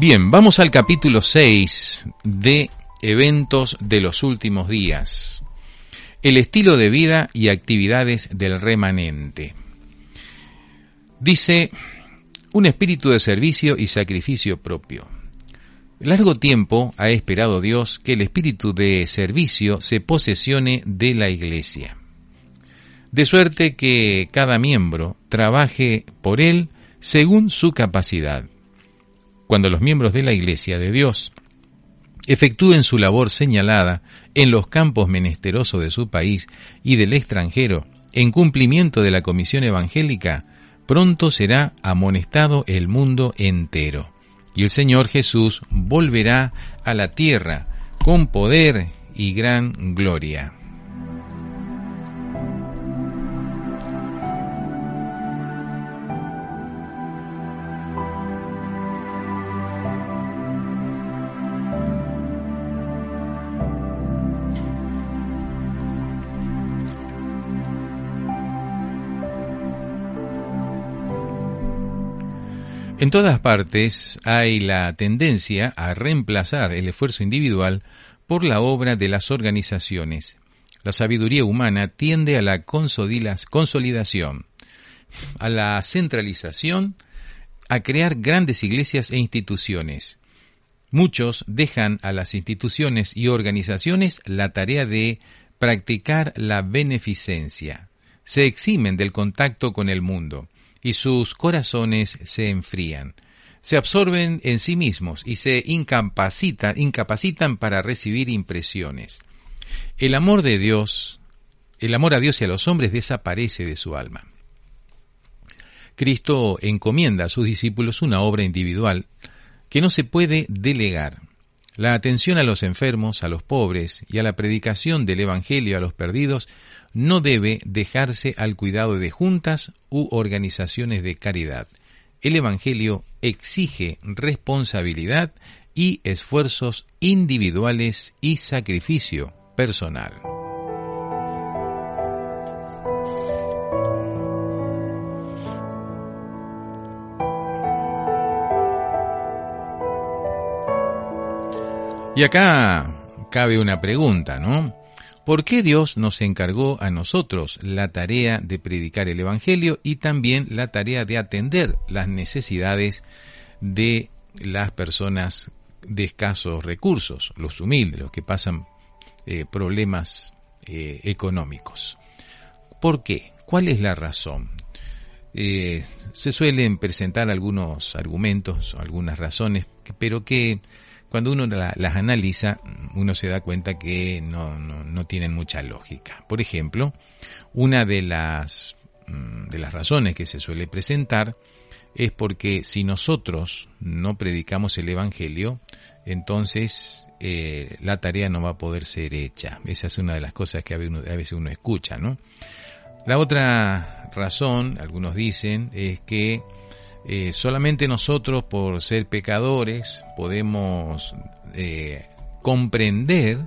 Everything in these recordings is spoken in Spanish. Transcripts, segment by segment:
Bien, vamos al capítulo 6 de Eventos de los últimos días. El estilo de vida y actividades del remanente. Dice, un espíritu de servicio y sacrificio propio. Largo tiempo ha esperado Dios que el espíritu de servicio se posesione de la iglesia. De suerte que cada miembro trabaje por él según su capacidad cuando los miembros de la Iglesia de Dios efectúen su labor señalada en los campos menesterosos de su país y del extranjero, en cumplimiento de la comisión evangélica, pronto será amonestado el mundo entero. Y el Señor Jesús volverá a la tierra con poder y gran gloria. En todas partes hay la tendencia a reemplazar el esfuerzo individual por la obra de las organizaciones. La sabiduría humana tiende a la consolidación, a la centralización, a crear grandes iglesias e instituciones. Muchos dejan a las instituciones y organizaciones la tarea de practicar la beneficencia. Se eximen del contacto con el mundo y sus corazones se enfrían. Se absorben en sí mismos y se incapacitan, para recibir impresiones. El amor de Dios, el amor a Dios y a los hombres desaparece de su alma. Cristo encomienda a sus discípulos una obra individual que no se puede delegar. La atención a los enfermos, a los pobres y a la predicación del Evangelio a los perdidos no debe dejarse al cuidado de juntas u organizaciones de caridad. El Evangelio exige responsabilidad y esfuerzos individuales y sacrificio personal. Y acá cabe una pregunta, ¿no? ¿Por qué Dios nos encargó a nosotros la tarea de predicar el Evangelio y también la tarea de atender las necesidades de las personas de escasos recursos, los humildes, los que pasan eh, problemas eh, económicos? ¿Por qué? ¿Cuál es la razón? Eh, se suelen presentar algunos argumentos, algunas razones, pero que cuando uno las analiza, uno se da cuenta que no, no, tienen mucha lógica. Por ejemplo, una de las, mm, de las razones que se suele presentar es porque si nosotros no predicamos el Evangelio, entonces eh, la tarea no va a poder ser hecha. Esa es una de las cosas que a veces uno escucha, ¿no? La otra razón, algunos dicen, es que eh, solamente nosotros, por ser pecadores, podemos eh, comprender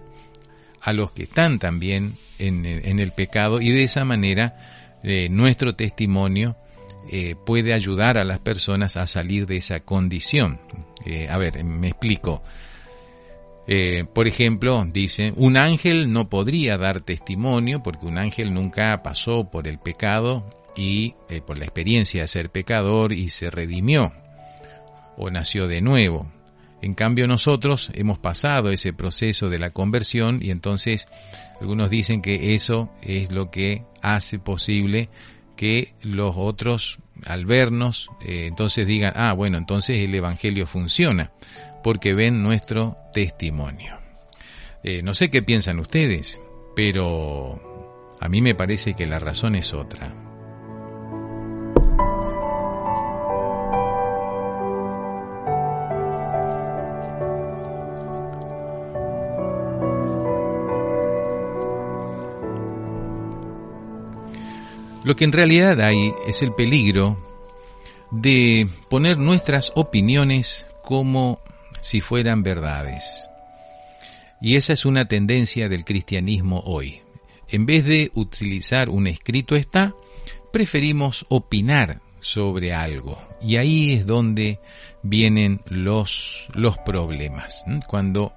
a los que están también en, el pecado y de esa manera eh, nuestro testimonio puede ayudar a las personas a salir de esa condición. a ver, me explico. por ejemplo, dice, un ángel no podría dar testimonio porque un ángel nunca pasó por el pecado y eh, por la experiencia de ser pecador y se redimió o nació de nuevo. En cambio nosotros hemos pasado ese proceso de la conversión y entonces algunos dicen que eso es lo que hace posible que los otros al vernos eh, entonces digan, ah bueno, entonces el Evangelio funciona porque ven nuestro testimonio. Eh, no sé qué piensan ustedes, pero A mí me parece que la razón es otra. Lo que en realidad hay es el peligro de poner nuestras opiniones como si fueran verdades. Y esa es una tendencia del cristianismo hoy. En vez de utilizar un escrito está, preferimos opinar sobre algo. Y ahí es donde vienen los, los problemas. Cuando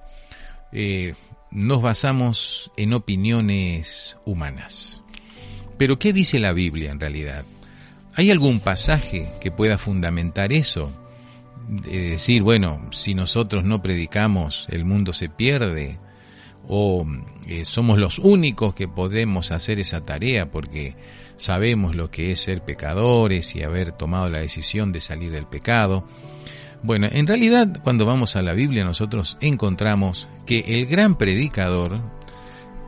eh, nos basamos en opiniones humanas. Pero ¿qué dice la Biblia en realidad? ¿Hay algún pasaje que pueda fundamentar eso? De decir, bueno, si nosotros no predicamos, el mundo se pierde, o eh, somos los únicos que podemos hacer esa tarea porque sabemos lo que es ser pecadores y haber tomado la decisión de salir del pecado. Bueno, en realidad cuando vamos a la Biblia nosotros encontramos que el gran predicador,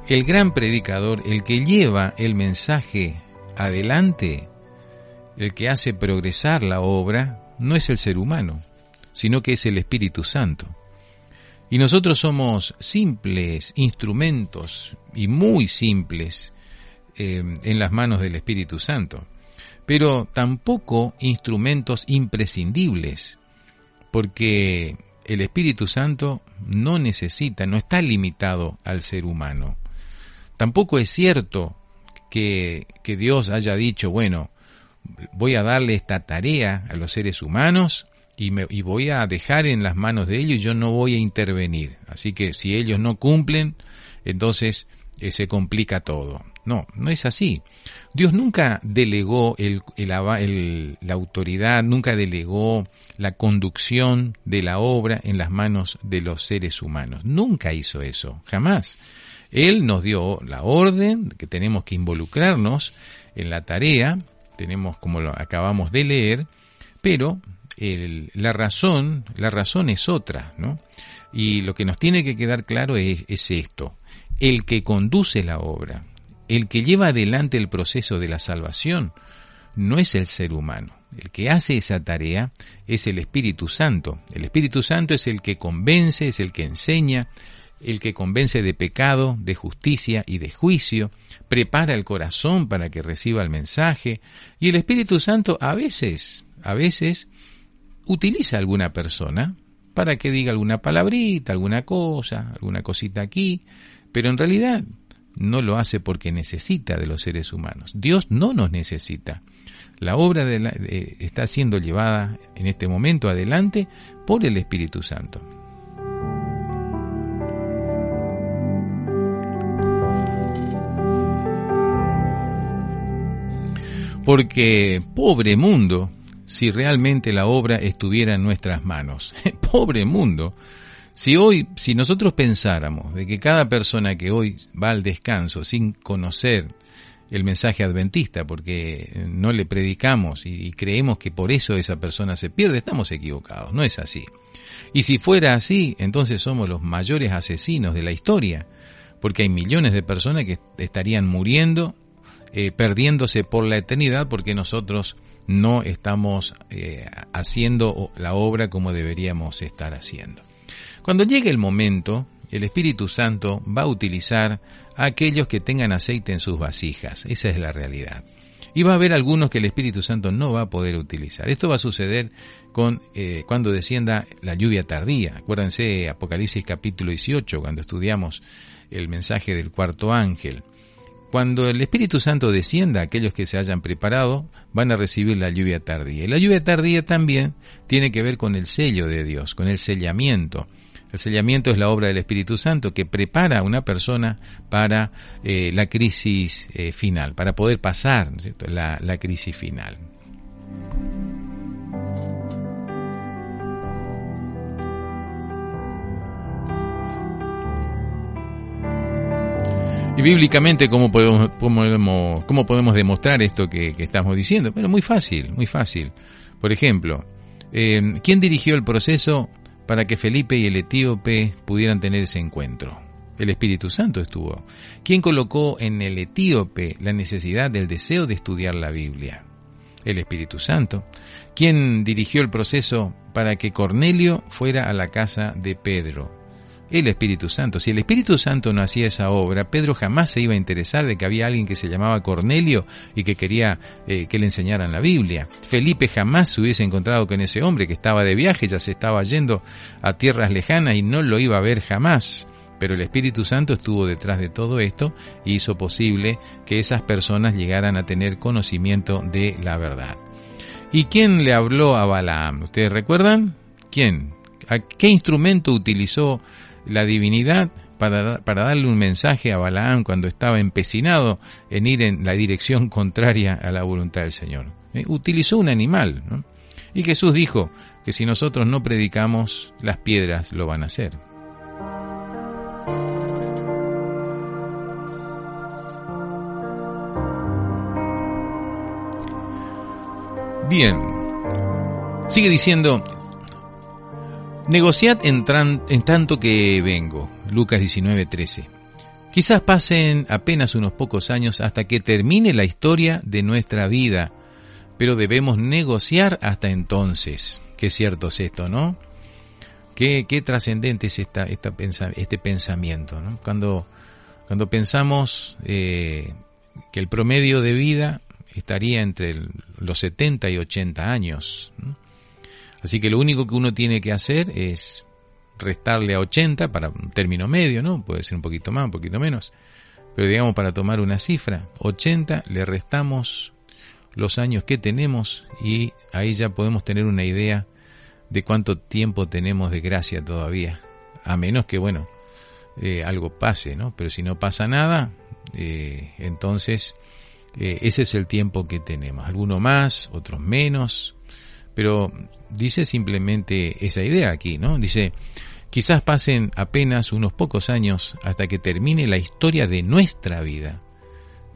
el gran predicador, el que lleva el mensaje adelante, el que hace progresar la obra, no es el ser humano, sino que es el Espíritu Santo. Y nosotros somos simples instrumentos y muy simples eh, en las manos del Espíritu Santo, pero tampoco instrumentos imprescindibles, porque el Espíritu Santo no necesita, no está limitado al ser humano. Tampoco es cierto que, Dios haya dicho, bueno, voy a darle esta tarea a los seres humanos y, me, y voy a dejar en las manos de ellos y yo no voy a intervenir. Así que si ellos no cumplen, entonces eh, se complica todo. No, no es así. Dios nunca delegó el, el, la autoridad, nunca delegó la conducción de la obra en las manos de los seres humanos. Nunca hizo eso, jamás. Él nos dio la orden que tenemos que involucrarnos en la tarea, tenemos como lo acabamos de leer, pero la razón, la razón es otra, ¿no? Y lo que nos tiene que quedar claro es, es esto. El que conduce la obra, el que lleva adelante el proceso de la salvación, no es el ser humano. El que hace esa tarea es el Espíritu Santo. El Espíritu Santo es el que convence, es el que enseña, el que convence de pecado, de justicia y de juicio, prepara el corazón para que reciba el mensaje, y el Espíritu Santo a veces, a veces utiliza alguna persona para que diga alguna palabrita, alguna cosa, alguna cosita aquí, pero en realidad no lo hace porque necesita de los seres humanos. Dios no nos necesita. La obra de está siendo llevada en este momento adelante por el Espíritu Santo. Porque pobre mundo si realmente la obra estuviera en nuestras manos. Pobre mundo. Si hoy, si nosotros pensáramos de que cada persona que hoy va al descanso sin conocer el mensaje adventista, porque no le predicamos y, creemos que por eso esa persona se pierde, estamos equivocados, no es así. Y si fuera así, entonces somos los mayores asesinos de la historia, porque hay millones de personas que estarían muriendo, eh, perdiéndose por la eternidad, porque nosotros no estamos eh, haciendo la obra como deberíamos estar haciendo. Cuando llegue el momento, el Espíritu Santo va a utilizar a aquellos que tengan aceite en sus vasijas. Esa es la realidad. Y va a haber algunos que el Espíritu Santo no va a poder utilizar. Esto va a suceder con, eh, cuando descienda la lluvia tardía. Acuérdense Apocalipsis capítulo 18, cuando estudiamos el mensaje del cuarto ángel. Cuando el Espíritu Santo descienda, aquellos que se hayan preparado van a recibir la lluvia tardía. Y la lluvia tardía también tiene que ver con el sello de Dios, con el sellamiento. El sellamiento es la obra del Espíritu Santo que prepara a una persona para eh, la crisis eh, final, para poder pasar la, la crisis final. Y bíblicamente, ¿cómo podemos, cómo podemos, demostrar esto que, estamos diciendo? Bueno, muy fácil, muy fácil. Por ejemplo, eh, ¿quién dirigió el proceso para que Felipe y el etíope pudieran tener ese encuentro? El Espíritu Santo estuvo. ¿Quién colocó en el etíope la necesidad del deseo de estudiar la Biblia? El Espíritu Santo. ¿Quién dirigió el proceso para que Cornelio fuera a la casa de Pedro? El Espíritu Santo. Si el Espíritu Santo no hacía esa obra, Pedro jamás se iba a interesar de que había alguien que se llamaba Cornelio y que quería eh, que le enseñaran la Biblia. Felipe jamás se hubiese encontrado con ese hombre que estaba de viaje, ya se estaba yendo a tierras lejanas y no lo iba a ver jamás. Pero el Espíritu Santo estuvo detrás de todo esto y hizo posible que esas personas llegaran a tener conocimiento de la verdad. ¿Y quién le habló a Balaam? ¿Ustedes recuerdan? ¿Quién? ¿A qué instrumento utilizó la divinidad para, para, darle un mensaje a Balaam cuando estaba empecinado en ir en la dirección contraria a la voluntad del Señor? ¿Eh? Utilizó un animal. Y Jesús dijo que si nosotros no predicamos, las piedras lo van a hacer. Bien, sigue diciendo, negociad en, en tanto que vengo, Lucas 19:13. Quizás pasen apenas unos pocos años hasta que termine la historia de nuestra vida, pero debemos negociar hasta entonces. Qué cierto es esto, ¿no? Qué, trascendente es esta, este pensamiento. ¿no? Cuando, cuando pensamos eh, que el promedio de vida estaría entre los 70 y 80 años. Así que lo único que uno tiene que hacer es restarle a 80 para un término medio, ¿no? Puede ser un poquito más, un poquito menos. Pero digamos para tomar una cifra, 80 le restamos los años que tenemos y ahí ya podemos tener una idea de cuánto tiempo tenemos de gracia todavía. A menos que, bueno, eh, algo pase, ¿no? Pero si no pasa nada, eh, entonces eh, ese es el tiempo que tenemos. Algunos más, otros menos, pero dice simplemente esa idea aquí, ¿no? Dice, quizás pasen apenas unos pocos años hasta que termine la historia de nuestra vida,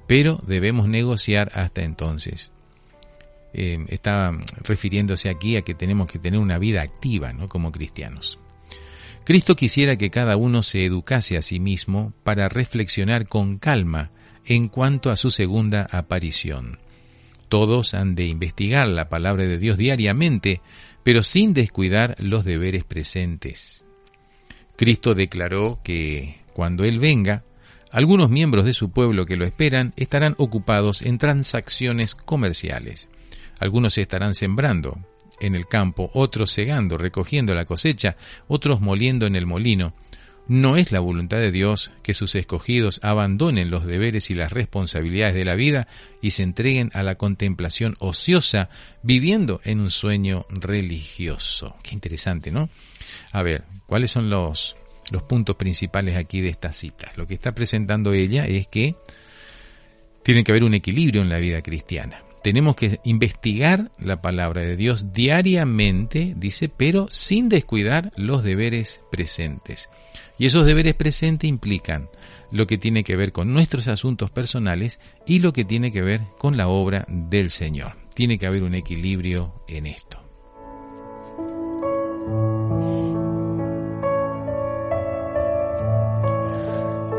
pero debemos negociar hasta entonces. Eh, está refiriéndose aquí a que tenemos que tener una vida activa, ¿no? Como cristianos. Cristo quisiera que cada uno se educase a sí mismo para reflexionar con calma en cuanto a su segunda aparición. Todos han de investigar la palabra de Dios diariamente, pero sin descuidar los deberes presentes. Cristo declaró que cuando Él venga, algunos miembros de su pueblo que lo esperan estarán ocupados en transacciones comerciales. Algunos estarán sembrando en el campo, otros segando, recogiendo la cosecha, otros moliendo en el molino, no es la voluntad de Dios que sus escogidos abandonen los deberes y las responsabilidades de la vida y se entreguen a la contemplación ociosa, viviendo en un sueño religioso. Qué interesante, ¿no? A ver, ¿cuáles son los, los puntos principales aquí de esta cita? Lo que está presentando ella es que tiene que haber un equilibrio en la vida cristiana. Tenemos que investigar la palabra de Dios diariamente, dice, pero sin descuidar los deberes presentes. Y esos deberes presentes implican lo que tiene que ver con nuestros asuntos personales y lo que tiene que ver con la obra del Señor. Tiene que haber un equilibrio en esto.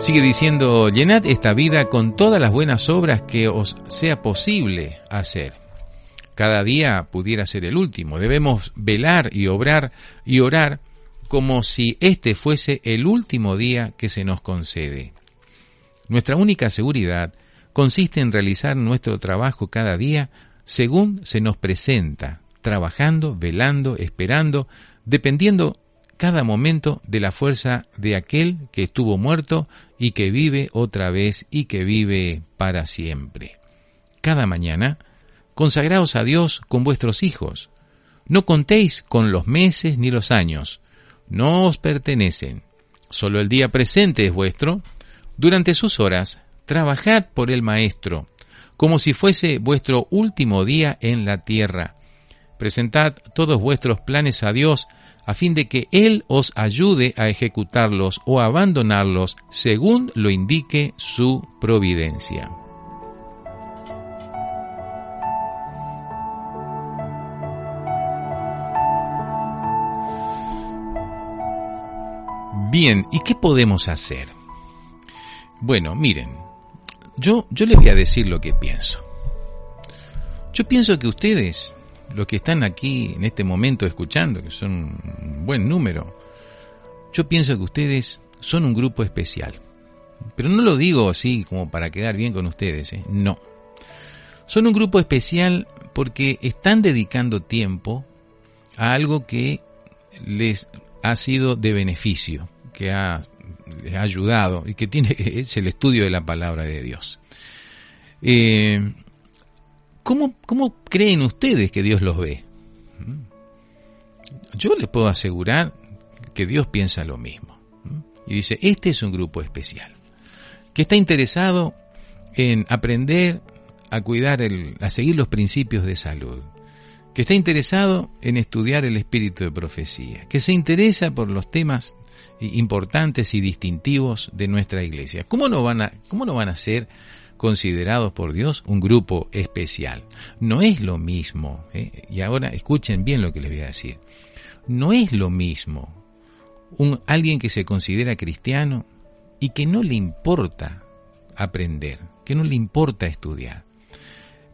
Sigue diciendo, llenad esta vida con todas las buenas obras que os sea posible hacer. Cada día pudiera ser el último. Debemos velar y obrar y orar como si este fuese el último día que se nos concede. Nuestra única seguridad consiste en realizar nuestro trabajo cada día según se nos presenta, trabajando, velando, esperando, dependiendo cada momento de la fuerza de aquel que estuvo muerto y que vive otra vez y que vive para siempre. Cada mañana, consagraos a Dios con vuestros hijos. No contéis con los meses ni los años, no os pertenecen. Solo el día presente es vuestro. Durante sus horas, trabajad por el Maestro, como si fuese vuestro último día en la tierra. Presentad todos vuestros planes a Dios, a fin de que Él os ayude a ejecutarlos o abandonarlos según lo indique su providencia. Bien, ¿y qué podemos hacer? Bueno, miren, yo, yo les voy a decir lo que pienso. Yo pienso que ustedes, los que están aquí en este momento escuchando, que son un buen número, yo pienso que ustedes son un grupo especial. Pero no lo digo así como para quedar bien con ustedes, ¿eh? no. Son un grupo especial porque están dedicando tiempo a algo que les ha sido de beneficio, que ha, les ha ayudado y que tiene, es el estudio de la palabra de Dios. Eh, ¿cómo, ¿Cómo creen ustedes que Dios los ve? Yo les puedo asegurar que Dios piensa lo mismo. Y dice, este es un grupo especial, que está interesado en aprender a cuidar, el, a seguir los principios de salud, que está interesado en estudiar el espíritu de profecía, que se interesa por los temas importantes y distintivos de nuestra iglesia. ¿Cómo no van a, cómo no van a ser considerados por Dios un grupo especial? No es lo mismo, ¿eh? y ahora escuchen bien lo que les voy a decir, no es lo mismo un, alguien que se considera cristiano y que no le importa aprender, que no le importa estudiar.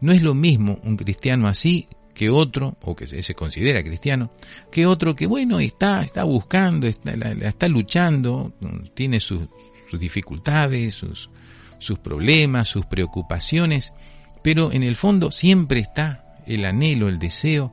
No es lo mismo un cristiano así que otro, o que se considera cristiano, que otro que, bueno, está, está buscando, está, está luchando, tiene sus, dificultades, sus, sus problemas, sus preocupaciones, pero en el fondo siempre está el anhelo, el deseo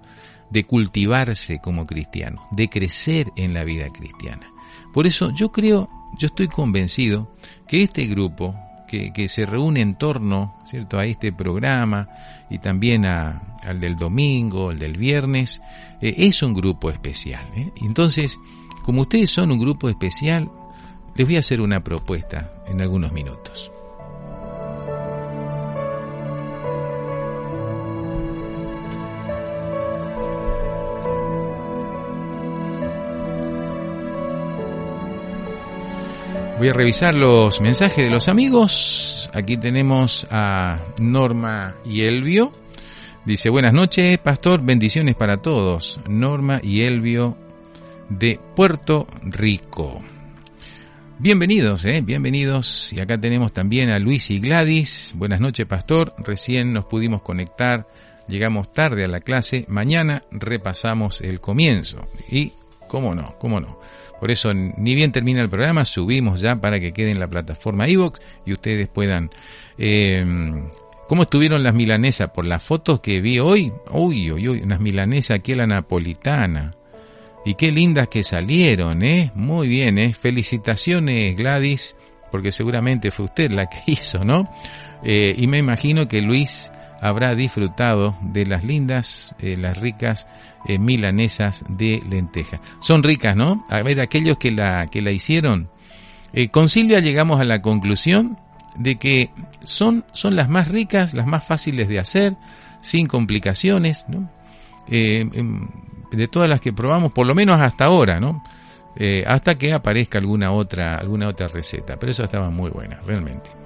de cultivarse como cristiano, de crecer en la vida cristiana. Por eso yo creo, yo estoy convencido que este grupo que, se reúne en torno ¿cierto? a este programa y también al del domingo, el del viernes, eh, es un grupo especial. ¿eh? Entonces, como ustedes son un grupo especial, les voy a hacer una propuesta en algunos minutos. Voy a revisar los mensajes de los amigos. Aquí tenemos a Norma y Elvio. Dice, buenas noches, pastor, bendiciones para todos. Norma y Elvio de Puerto Rico. Bienvenidos, eh, bienvenidos. Y acá tenemos también a Luis y Gladys. Buenas noches, pastor. Recién nos pudimos conectar. Llegamos tarde a la clase. Mañana repasamos el comienzo. Y, cómo no, cómo no. Por eso, ni bien termina el programa, subimos ya para que quede en la plataforma iVoox y ustedes puedan... Eh, ¿Cómo estuvieron las milanesas? Por las fotos que vi hoy, uy, uy, uy, unas milanesas aquí a la napolitana. Y qué lindas que salieron, ¿eh? Muy bien, ¿eh? Felicitaciones, Gladys, porque seguramente fue usted la que hizo, ¿no? Eh, y me imagino que Luis habrá disfrutado de las lindas, eh, las ricas eh, milanesas de lenteja. Son ricas, ¿no? A ver, aquellos que la, que la hicieron. Eh, con Silvia llegamos a la conclusión de que son, son las más ricas, las más fáciles de hacer, sin complicaciones, ¿no? Em, de todas las que probamos, por lo menos hasta ahora, ¿no? hasta que aparezca alguna otra, alguna otra receta. Pero eso estaba muy buena, realmente.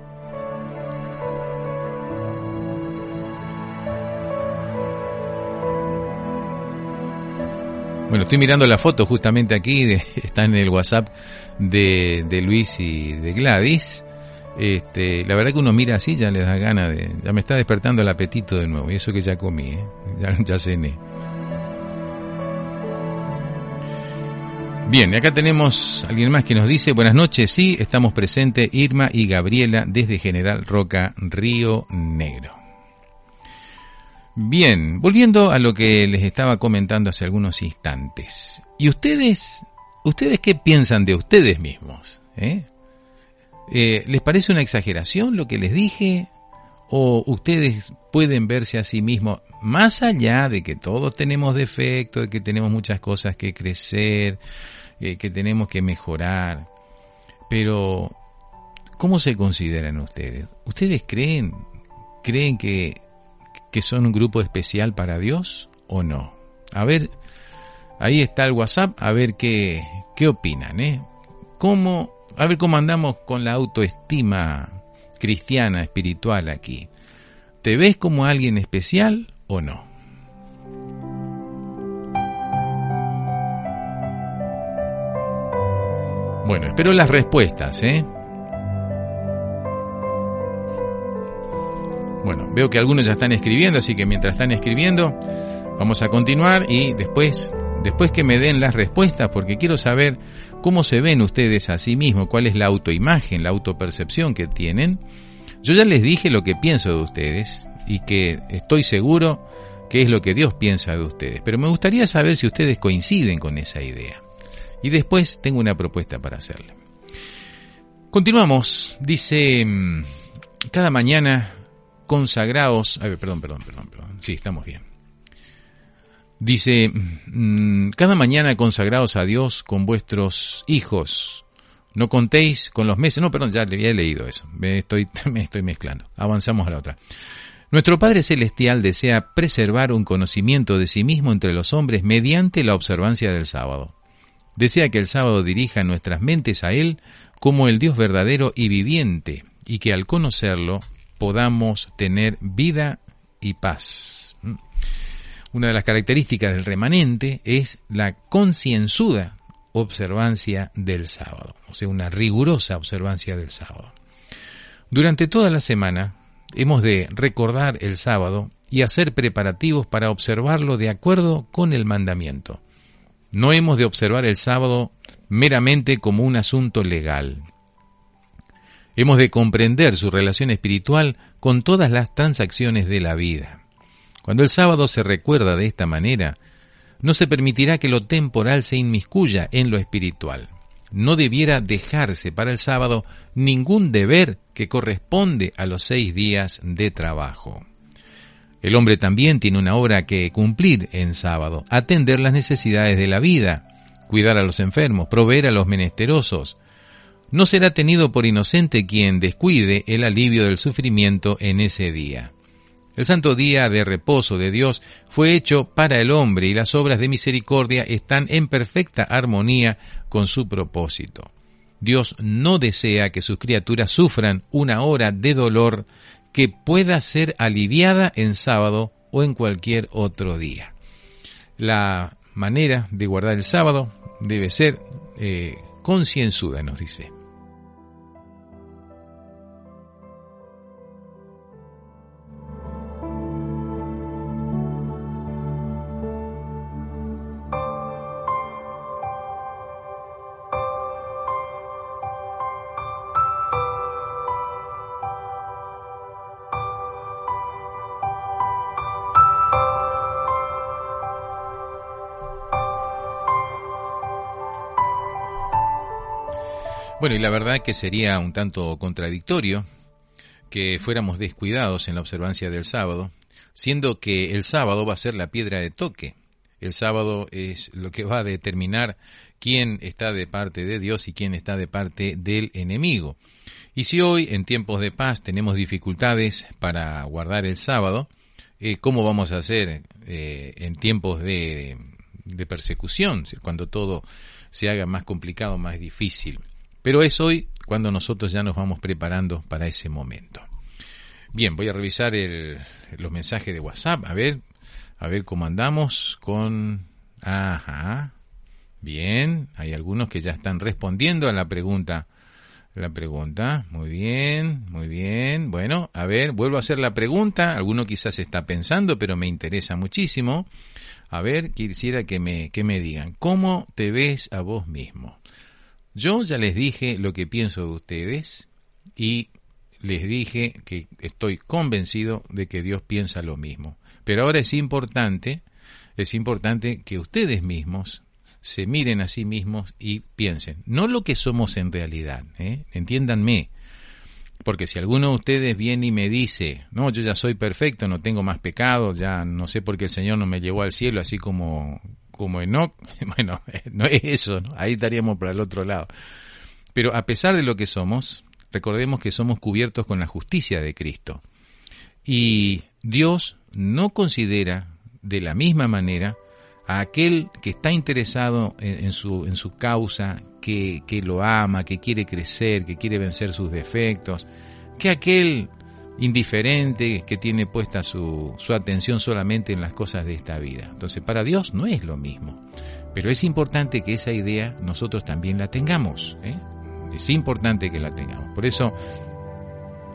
Bueno, estoy mirando la foto justamente aquí, está en el WhatsApp de, de, Luis y de Gladys. Este, la verdad que uno mira así ya le da gana de... Ya me está despertando el apetito de nuevo, y eso que ya comí, ¿eh? ya, ya cené. Bien, acá tenemos alguien más que nos dice, buenas noches, sí, estamos presentes Irma y Gabriela desde General Roca, Río Negro. Bien, volviendo a lo que les estaba comentando hace algunos instantes. ¿Y ustedes, ustedes qué piensan de ustedes mismos? Eh? Eh, les parece una exageración lo que les dije? ¿O ustedes pueden verse a sí mismos, más allá de que todos tenemos defectos, de que tenemos muchas cosas que crecer, eh, que tenemos que mejorar? Pero, ¿cómo se consideran ustedes? ¿Ustedes creen, creen que que son un grupo especial para Dios o no? A ver, ahí está el WhatsApp, a ver qué, qué opinan, ¿eh? ¿Cómo, a ver cómo andamos con la autoestima cristiana, espiritual aquí. ¿Te ves como alguien especial o no? Bueno, espero las respuestas, ¿eh? Bueno, veo que algunos ya están escribiendo, así que mientras están escribiendo, vamos a continuar y después, después que me den las respuestas, porque quiero saber cómo se ven ustedes a sí mismos, cuál es la autoimagen, la autopercepción que tienen. Yo ya les dije lo que pienso de ustedes y que estoy seguro que es lo que Dios piensa de ustedes, pero me gustaría saber si ustedes coinciden con esa idea. Y después tengo una propuesta para hacerle. Continuamos, dice, mm, cada mañana consagraos, a ver, perdón, perdón, perdón, perdón, sí, estamos bien. Dice, mm, cada mañana consagraos a Dios con vuestros hijos. No contéis con los meses. No, perdón, ya había leído eso. Me estoy, me estoy mezclando. Avanzamos a la otra. Nuestro Padre Celestial desea preservar un conocimiento de sí mismo entre los hombres mediante la observancia del sábado. Desea que el sábado dirija nuestras mentes a Él como el Dios verdadero y viviente, y que al conocerlo podamos tener vida y paz. Mm. Una de las características del remanente es la concienzuda observancia del sábado, o sea, una rigurosa observancia del sábado. Durante toda la semana hemos de recordar el sábado y hacer preparativos para observarlo de acuerdo con el mandamiento. No hemos de observar el sábado meramente como un asunto legal. Hemos de comprender su relación espiritual con todas las transacciones de la vida. Cuando el sábado se recuerda de esta manera, no se permitirá que lo temporal se inmiscuya en lo espiritual. No debiera dejarse para el sábado ningún deber que corresponde a los seis días de trabajo. El hombre también tiene una obra que cumplir en sábado, atender las necesidades de la vida, cuidar a los enfermos, proveer a los menesterosos. No será tenido por inocente quien descuide el alivio del sufrimiento en ese día. El santo día de reposo de Dios fue hecho para el hombre y las obras de misericordia están en perfecta armonía con su propósito. Dios no desea que sus criaturas sufran una hora de dolor que pueda ser aliviada en sábado o en cualquier otro día. La manera de guardar el sábado debe ser eh, concienzuda, nos dice. Bueno, y la verdad que sería un tanto contradictorio que fuéramos descuidados en la observancia del sábado, siendo que el sábado va a ser la piedra de toque. El sábado es lo que va a determinar quién está de parte de Dios y quién está de parte del enemigo. Y si hoy, en tiempos de paz, tenemos dificultades para guardar el sábado, eh, ¿cómo vamos a hacer eh, en tiempos de, de persecución, cuando todo se haga más complicado, más difícil? Pero es hoy cuando nosotros ya nos vamos preparando para ese momento. Bien, voy a revisar los mensajes de WhatsApp, a ver, a ver cómo andamos con... Ajá, bien, hay algunos que ya están respondiendo a la pregunta. La pregunta, muy bien, muy bien. Bueno, a ver, vuelvo a hacer la pregunta. Alguno quizás está pensando, pero me interesa muchísimo. A ver, quisiera que me, que me digan, ¿cómo te ves a vos mismo? Yo ya les dije lo que pienso de ustedes y les dije que estoy convencido de que Dios piensa lo mismo. Pero ahora es importante, es importante que ustedes mismos se miren a sí mismos y piensen, no lo que somos en realidad, ¿eh? entiéndanme, porque si alguno de ustedes viene y me dice, no, yo ya soy perfecto, no tengo más pecado, ya no sé por qué el Señor no me llevó al cielo, así como como Enoch, bueno, no es eso, ahí estaríamos para el otro lado. Pero a pesar de lo que somos, recordemos que somos cubiertos con la justicia de Cristo. Y Dios no considera de la misma manera a aquel que está interesado en, su, en su causa, que, que lo ama, que quiere crecer, que quiere vencer sus defectos, que aquel indiferente, que tiene puesta su, su atención solamente en las cosas de esta vida. Entonces, para Dios no es lo mismo. Pero es importante que esa idea nosotros también la tengamos. ¿eh? Es importante que la tengamos. Por eso,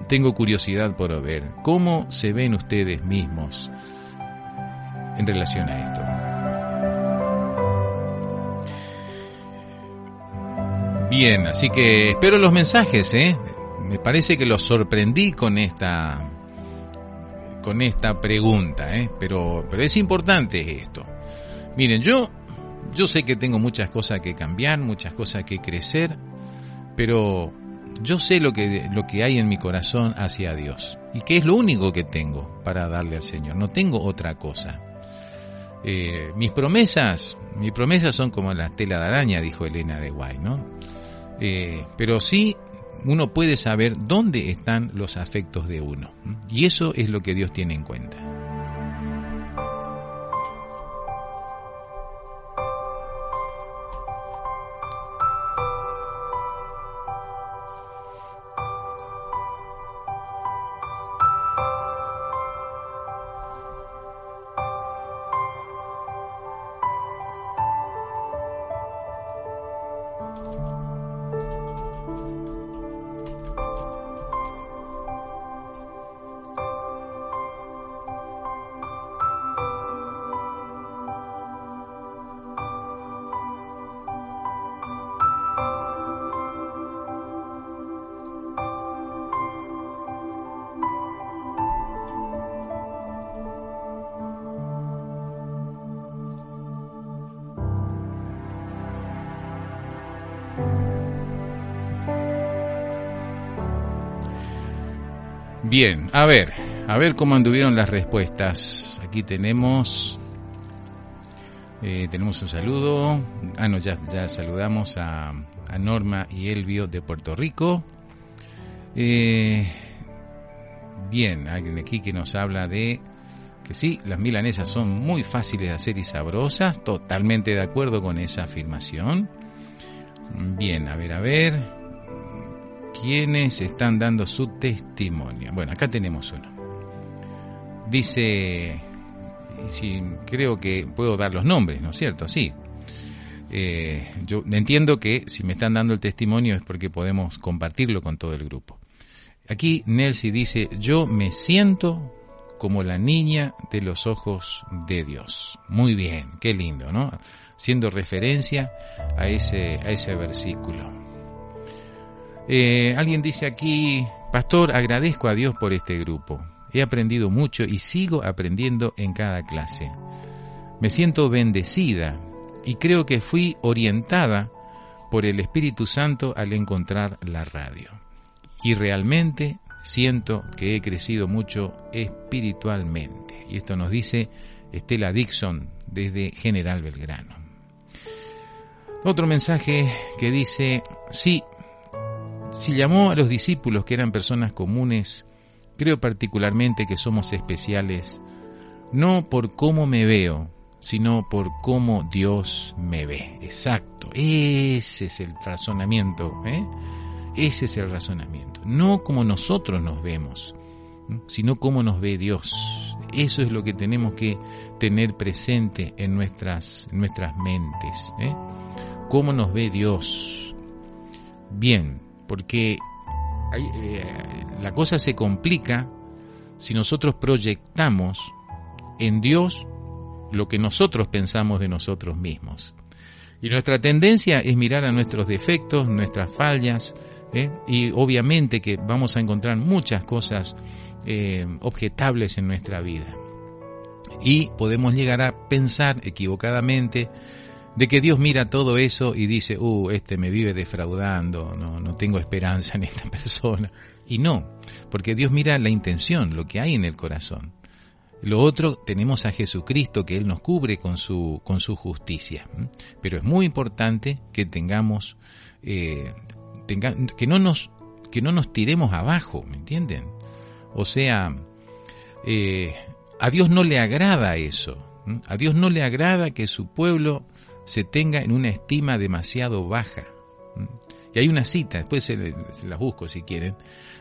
tengo curiosidad por ver. ¿Cómo se ven ustedes mismos en relación a esto? Bien, así que espero los mensajes, ¿eh? Me parece que los sorprendí con esta con esta pregunta, ¿eh? pero, pero es importante esto. Miren, yo, yo sé que tengo muchas cosas que cambiar, muchas cosas que crecer, pero yo sé lo que, lo que hay en mi corazón hacia Dios y que es lo único que tengo para darle al Señor. No tengo otra cosa. Eh, mis promesas, mis promesas son como la tela de araña, dijo Elena de Guay, ¿no? Eh, pero sí uno puede saber dónde están los afectos de uno. Y eso es lo que Dios tiene en cuenta. Bien, a ver, a ver cómo anduvieron las respuestas. Aquí tenemos, eh, tenemos un saludo. Ah, no, ya, ya saludamos a, Norma y Elvio de Puerto Rico. Eh, bien, alguien aquí que nos habla de que sí, las milanesas son muy fáciles de hacer y sabrosas. Totalmente de acuerdo con esa afirmación. Bien, a ver, a ver quienes están dando su testimonio. Bueno, acá tenemos uno. Dice, si, creo que puedo dar los nombres, ¿no es cierto? Sí. Eh, yo entiendo que si me están dando el testimonio es porque podemos compartirlo con todo el grupo. Aquí Nelsi dice, yo me siento como la niña de los ojos de Dios. Muy bien, qué lindo, ¿no? Siendo referencia a ese, a ese versículo. Eh, alguien dice aquí, pastor, agradezco a Dios por este grupo. He aprendido mucho y sigo aprendiendo en cada clase. Me siento bendecida y creo que fui orientada por el Espíritu Santo al encontrar la radio. Y realmente siento que he crecido mucho espiritualmente. Y esto nos dice Estela Dixon desde General Belgrano. Otro mensaje que dice, sí, si llamó a los discípulos que eran personas comunes, creo particularmente que somos especiales, no por cómo me veo, sino por cómo Dios me ve. Exacto, ese es el razonamiento, ¿eh? ese es el razonamiento. No como nosotros nos vemos, sino cómo nos ve Dios. Eso es lo que tenemos que tener presente en nuestras, nuestras mentes. ¿eh? Cómo nos ve Dios. Bien, porque eh, la cosa se complica si nosotros proyectamos en Dios lo que nosotros pensamos de nosotros mismos. Y nuestra tendencia es mirar a nuestros defectos, nuestras fallas, ¿eh? y obviamente que vamos a encontrar muchas cosas eh, objetables en nuestra vida. Y podemos llegar a pensar equivocadamente de que Dios mira todo eso y dice, uh, este me vive defraudando, no, no tengo esperanza en esta persona. Y no, porque Dios mira la intención, lo que hay en el corazón. Lo otro, tenemos a Jesucristo que Él nos cubre con su, con su justicia. Pero es muy importante que tengamos, eh, que, no nos, que no nos tiremos abajo, ¿me entienden? O sea, eh, a Dios no le agrada eso. A Dios no le agrada que su pueblo se tenga en una estima demasiado baja. Y hay una cita, después se, las busco si quieren,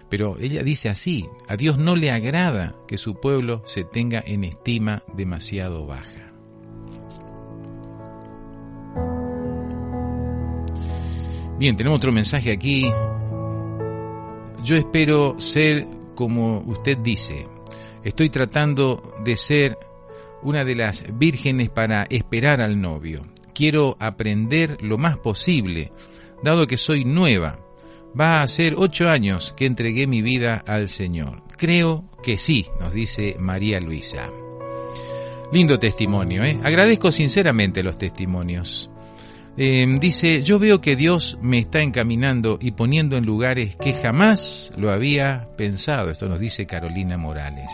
pero ella dice así, a Dios no le agrada que su pueblo se tenga en estima demasiado baja. Bien, tenemos otro mensaje aquí. yo espero ser como usted dice. Estoy tratando de ser una de las vírgenes para esperar al novio. Quiero aprender lo más posible, dado que soy nueva. Va a ser ocho años que entregué mi vida al Señor. Creo que sí, nos dice María Luisa. Lindo testimonio, ¿eh? Agradezco sinceramente los testimonios. Em, dice, yo veo que Dios me está encaminando y poniendo en lugares que jamás lo había pensado. Esto nos dice Carolina Morales.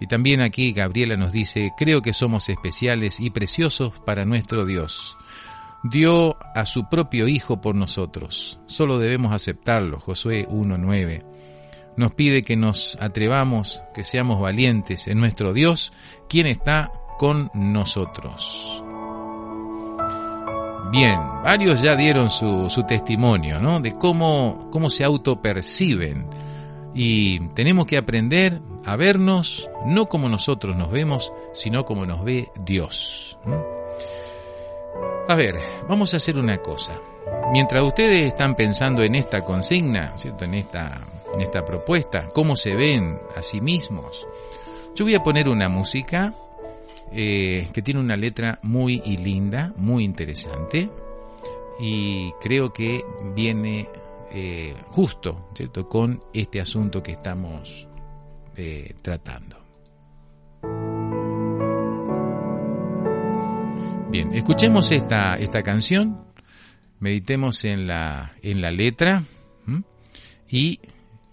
Y también aquí Gabriela nos dice, creo que somos especiales y preciosos para nuestro Dios. Dio a su propio Hijo por nosotros. Solo debemos aceptarlo. Josué 1.9. Nos pide que nos atrevamos, que seamos valientes en nuestro Dios, quien está con nosotros. Bien, varios ya dieron su, su testimonio, ¿no? De cómo, cómo se autoperciben. Y tenemos que aprender a vernos no como nosotros nos vemos, sino como nos ve Dios. A ver, vamos a hacer una cosa. Mientras ustedes están pensando en esta consigna, ¿cierto? En esta, en esta propuesta, cómo se ven a sí mismos, yo voy a poner una música eh, que tiene una letra muy linda, muy interesante, y creo que viene eh, justo, ¿cierto? Con este asunto que estamos eh, tratando. Bien, escuchemos esta, esta canción, meditemos en la, en la letra y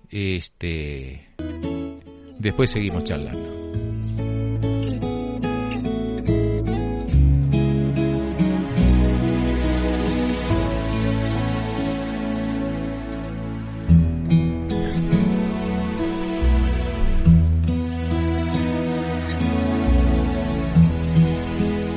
este, después seguimos charlando.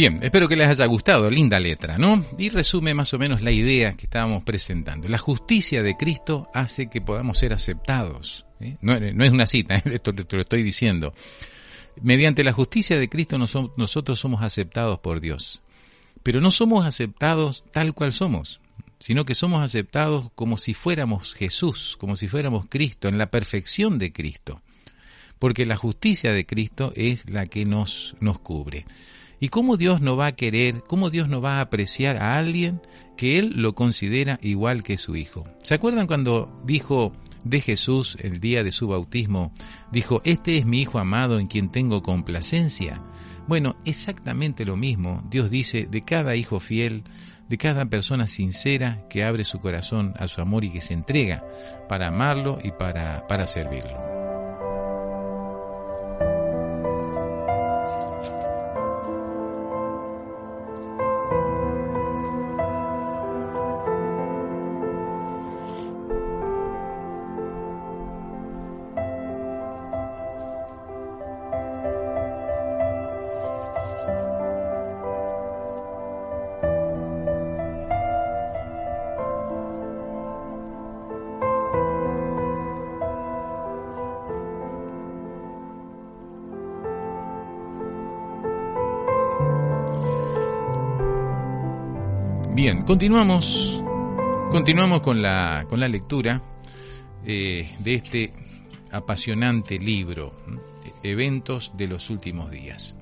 Bien, espero que les haya gustado, linda letra, ¿no? Y resume más o menos la idea que estábamos presentando. La justicia de Cristo hace que podamos ser aceptados. No, es una cita, esto te lo estoy diciendo. Mediante la justicia de Cristo nosotros somos aceptados por Dios. Pero no somos aceptados tal cual somos, sino que somos aceptados como si fuéramos Jesús, como si fuéramos Cristo, en la perfección de Cristo. Porque la justicia de Cristo es la que nos, nos cubre. ¿Y cómo Dios no va a querer, cómo Dios no va a apreciar a alguien que Él lo considera igual que su Hijo? ¿Se acuerdan cuando dijo de Jesús el día de su bautismo? Dijo, este es mi Hijo amado en quien tengo complacencia. Bueno, exactamente lo mismo Dios dice de cada hijo fiel, de cada persona sincera que abre su corazón a su amor y que se entrega para amarlo y para, para servirlo. Bien, continuamos, continuamos con la, con la lectura eh, de este apasionante libro, Eventos de los Últimos Días.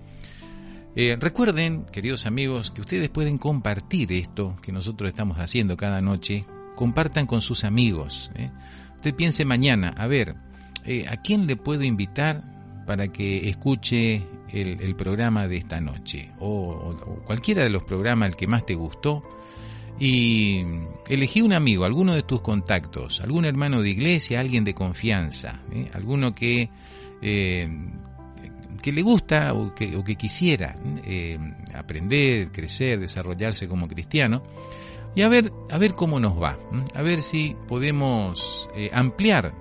Eh, recuerden, queridos amigos, que ustedes pueden compartir esto que nosotros estamos haciendo cada noche, compartan con sus amigos. ¿eh? Usted piense mañana, a ver, ¿a quién le puedo invitar para que escuche el, programa de esta noche? O, o, cualquiera de los programas, el que más te gustó, y elegí un amigo, alguno de tus contactos, algún hermano de iglesia, alguien de confianza, ¿eh? alguno que, eh, que le gusta o que, o que quisiera eh, aprender, crecer, desarrollarse como cristiano, y a ver, a ver cómo nos va, a ver si podemos ampliar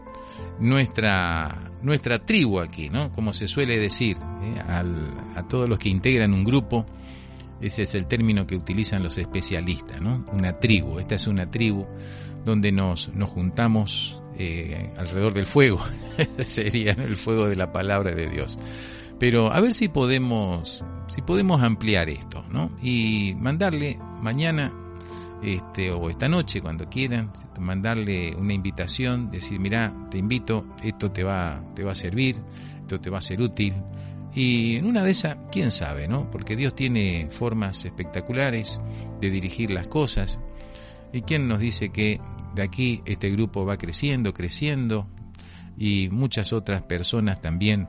nuestra, nuestra tribu aquí, ¿no? Como se suele decir a todos los que integran un grupo, ese es el término que utilizan los especialistas, ¿no? Una tribu. Esta es una tribu donde nos, nos juntamos eh, alrededor del fuego. Sería el fuego de la palabra de Dios. Pero a ver si podemos, si podemos ampliar esto, ¿no? Y mandarle mañana este, o esta noche, cuando quieran, mandarle una invitación, decir, mira, te invito, esto te va, te va a servir, esto te va a ser útil, y en una de esas, quién sabe, ¿no? Porque Dios tiene formas espectaculares de dirigir las cosas. ¿Y quién nos dice que de aquí este grupo va creciendo, creciendo? Y muchas otras personas también.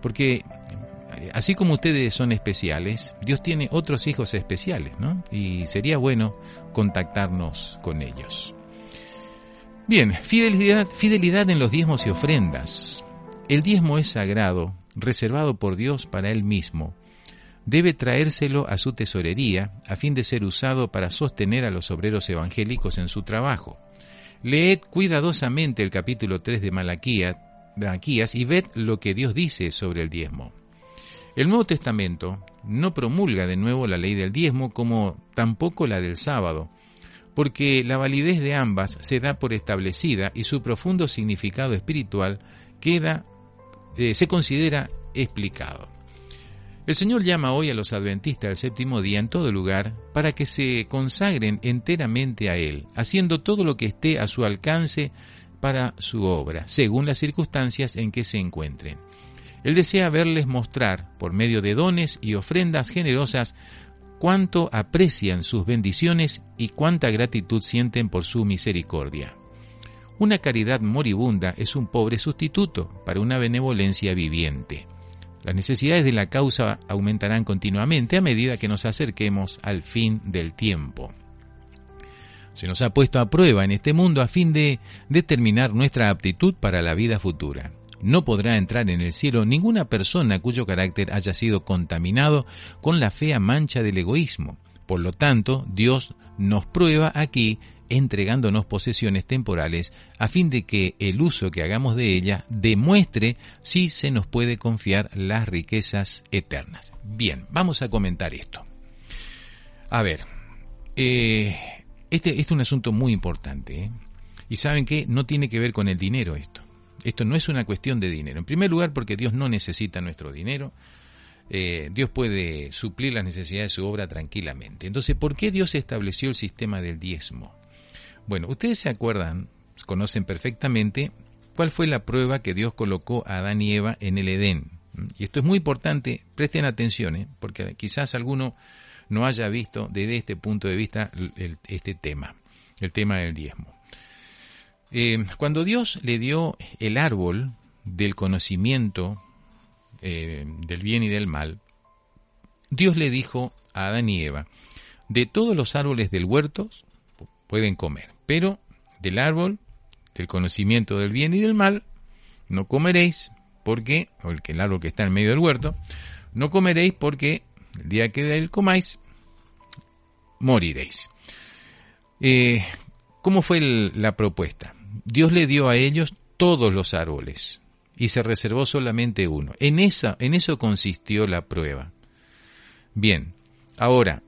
Porque eh, así como ustedes son especiales, Dios tiene otros hijos especiales, ¿no? Y sería bueno contactarnos con ellos. Bien, fidelidad, fidelidad en los diezmos y ofrendas. El diezmo es sagrado reservado por Dios para él mismo, debe traérselo a su tesorería a fin de ser usado para sostener a los obreros evangélicos en su trabajo. Leed cuidadosamente el capítulo 3 de Malaquías y ved lo que Dios dice sobre el diezmo. El Nuevo Testamento no promulga de nuevo la ley del diezmo como tampoco la del sábado, porque la validez de ambas se da por establecida y su profundo significado espiritual queda eh, se considera explicado. El Señor llama hoy a los adventistas del séptimo día en todo lugar para que se consagren enteramente a Él, haciendo todo lo que esté a su alcance para su obra, según las circunstancias en que se encuentren. Él desea verles mostrar, por medio de dones y ofrendas generosas, cuánto aprecian sus bendiciones y cuánta gratitud sienten por su misericordia. Una caridad moribunda es un pobre sustituto para una benevolencia viviente. Las necesidades de la causa aumentarán continuamente a medida que nos acerquemos al fin del tiempo. Se nos ha puesto a prueba en este mundo a fin de determinar nuestra aptitud para la vida futura. No podrá entrar en el cielo ninguna persona cuyo carácter haya sido contaminado con la fea mancha del egoísmo. Por lo tanto, Dios nos prueba aquí entregándonos posesiones temporales a fin de que el uso que hagamos de ella demuestre si se nos puede confiar las riquezas eternas. Bien, vamos a comentar esto. A ver, eh, este, este, es un asunto muy importante. ¿eh? Y saben que no tiene que ver con el dinero esto. Esto no es una cuestión de dinero. En primer lugar, porque Dios no necesita nuestro dinero. Eh, Dios puede suplir las necesidades de su obra tranquilamente. Entonces, ¿por qué Dios estableció el sistema del diezmo? Bueno, ustedes se acuerdan, conocen perfectamente cuál fue la prueba que Dios colocó a Adán y Eva en el Edén. Y esto es muy importante, presten atención, ¿eh? porque quizás alguno no haya visto desde este punto de vista este tema, el tema del diezmo. Eh, cuando Dios le dio el árbol del conocimiento eh, del bien y del mal, Dios le dijo a Adán y Eva, de todos los árboles del huerto pueden comer, pero del árbol del conocimiento del bien y del mal no comeréis, porque, o el, el árbol que está en medio del huerto, no comeréis porque el día que de él comáis, moriréis. Eh, ¿Cómo fue la propuesta? Dios le dio a ellos todos los árboles y se reservó solamente uno. En, esa, en eso consistió la prueba. Bien, ahora,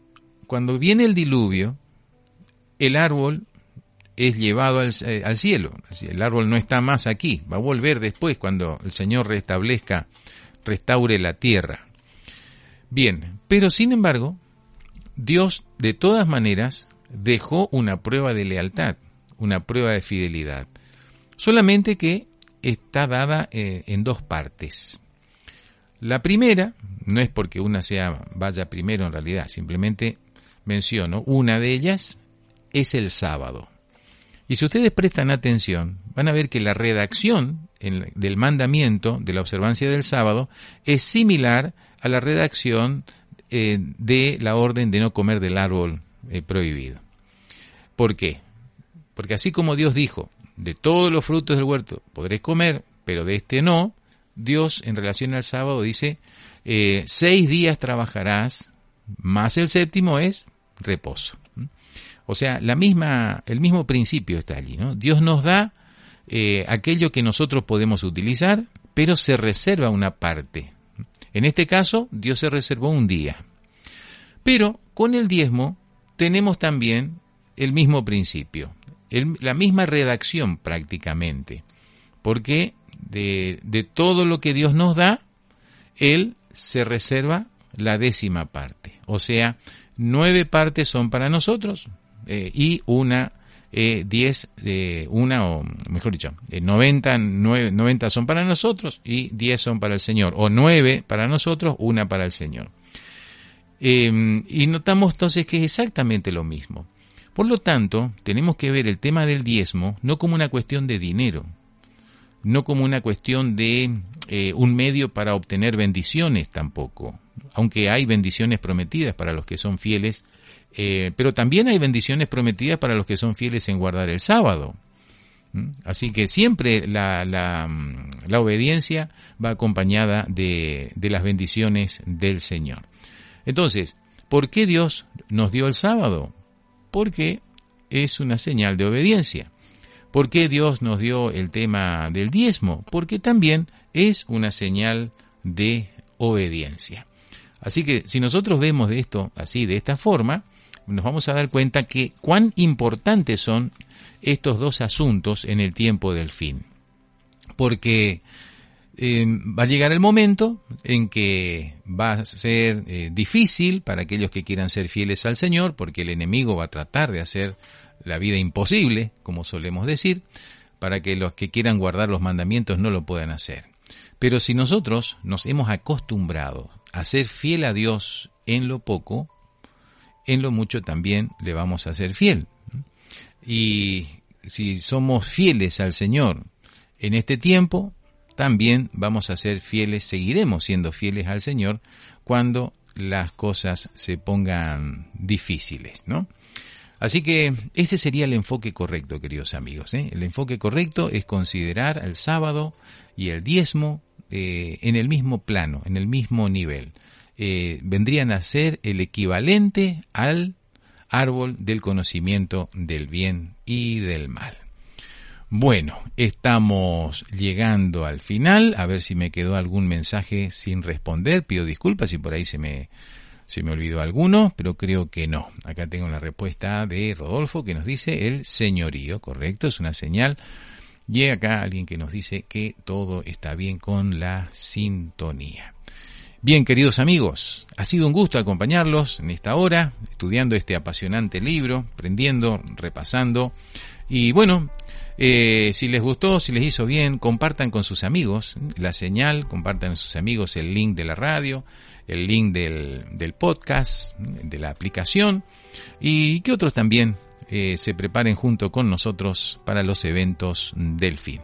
cuando viene el diluvio, el árbol es llevado al, eh, al, cielo. El árbol no está más aquí, va a volver después cuando el Señor restablezca, restaure la tierra. Bien, pero sin embargo, Dios de todas maneras dejó una prueba de lealtad, una prueba de fidelidad, solamente que está dada eh, en dos partes. La primera, no es porque una sea vaya primero en realidad, simplemente menciono, una de ellas es el sábado. Y si ustedes prestan atención, van a ver que la redacción del mandamiento de la observancia del sábado es similar a la redacción eh, de la orden de no comer del árbol eh, prohibido. ¿Por qué? Porque así como Dios dijo, de todos los frutos del huerto podréis comer, pero de este no, Dios en relación al sábado dice, eh, seis días trabajarás, más el séptimo es reposo. O sea, la misma, el mismo principio está allí. ¿no? Dios nos da aquello que nosotros podemos utilizar, pero se reserva una parte. En este caso, Dios se reservó un día. Pero con el diezmo tenemos también el mismo principio, la misma redacción prácticamente, porque de, todo lo que Dios nos da, Él se reserva la décima parte. O sea, nueve partes son para nosotros eh, y una eh, diez, eh, una o mejor dicho, eh, 90, 90 son para nosotros y 10 son para el Señor, o 9 para nosotros, una para el Señor. Em, y notamos entonces que es exactamente lo mismo. Por lo tanto, tenemos que ver el tema del diezmo no como una cuestión de dinero, no como una cuestión de eh, un medio para obtener bendiciones tampoco, aunque hay bendiciones prometidas para los que son fieles eh, pero también hay bendiciones prometidas para los que son fieles en guardar el sábado. ¿Mm? Así que siempre la, la, la obediencia va acompañada de, de, las bendiciones del Señor. Entonces, ¿por qué Dios nos dio el sábado? Porque es una señal de obediencia. ¿Por qué Dios nos dio el tema del diezmo? Porque también es una señal de obediencia. Así que si nosotros vemos de esto así, de esta forma, nos vamos a dar cuenta que cuán importantes son estos dos asuntos en el tiempo del fin. Porque eh, va a llegar el momento en que va a ser eh, difícil para aquellos que quieran ser fieles al Señor, porque el enemigo va a tratar de hacer la vida imposible, como solemos decir, para que los que quieran guardar los mandamientos no lo puedan hacer. Pero si nosotros nos hemos acostumbrado a ser fiel a Dios en lo poco, en lo mucho también le vamos a ser fiel. Y si somos fieles al Señor en este tiempo, también vamos a ser fieles, seguiremos siendo fieles al Señor cuando las cosas se pongan difíciles, ¿no? Así que ese sería el enfoque correcto, queridos amigos. ¿eh? El enfoque correcto es considerar el sábado y el diezmo eh, en el mismo plano, en el mismo nivel. Eh, vendrían a ser el equivalente al árbol del conocimiento del bien y del mal. Bueno, estamos llegando al final, a ver si me quedó algún mensaje sin responder, pido disculpas si por ahí se me, Se me olvidó alguno, pero creo que no. Acá tengo la respuesta de Rodolfo que nos dice el señorío, correcto, es una señal. Y acá alguien que nos dice que todo está bien con la sintonía. Bien, queridos amigos, ha sido un gusto acompañarlos en esta hora, estudiando este apasionante libro, aprendiendo, repasando. Y bueno, eh, si les gustó, si les hizo bien, compartan con sus amigos la señal, compartan con sus amigos el link de la radio, el link del, del podcast, de la aplicación, y que otros también eh, se preparen junto con nosotros para los eventos del fin.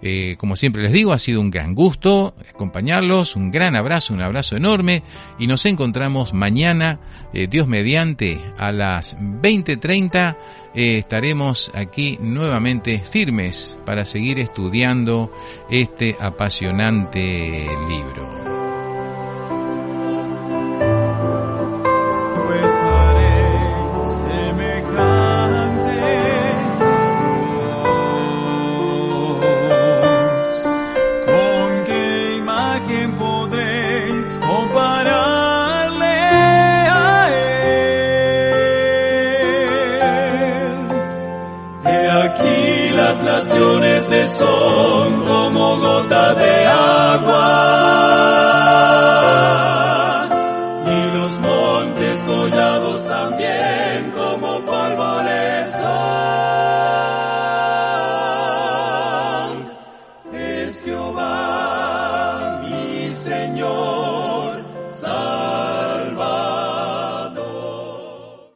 Eh, como siempre les digo, ha sido un gran gusto acompañarlos, un gran abrazo, un abrazo enorme y nos encontramos mañana, eh, Dios mediante, a las 20.30 eh, estaremos aquí nuevamente firmes para seguir estudiando este apasionante libro. Naciones le son como gota de agua.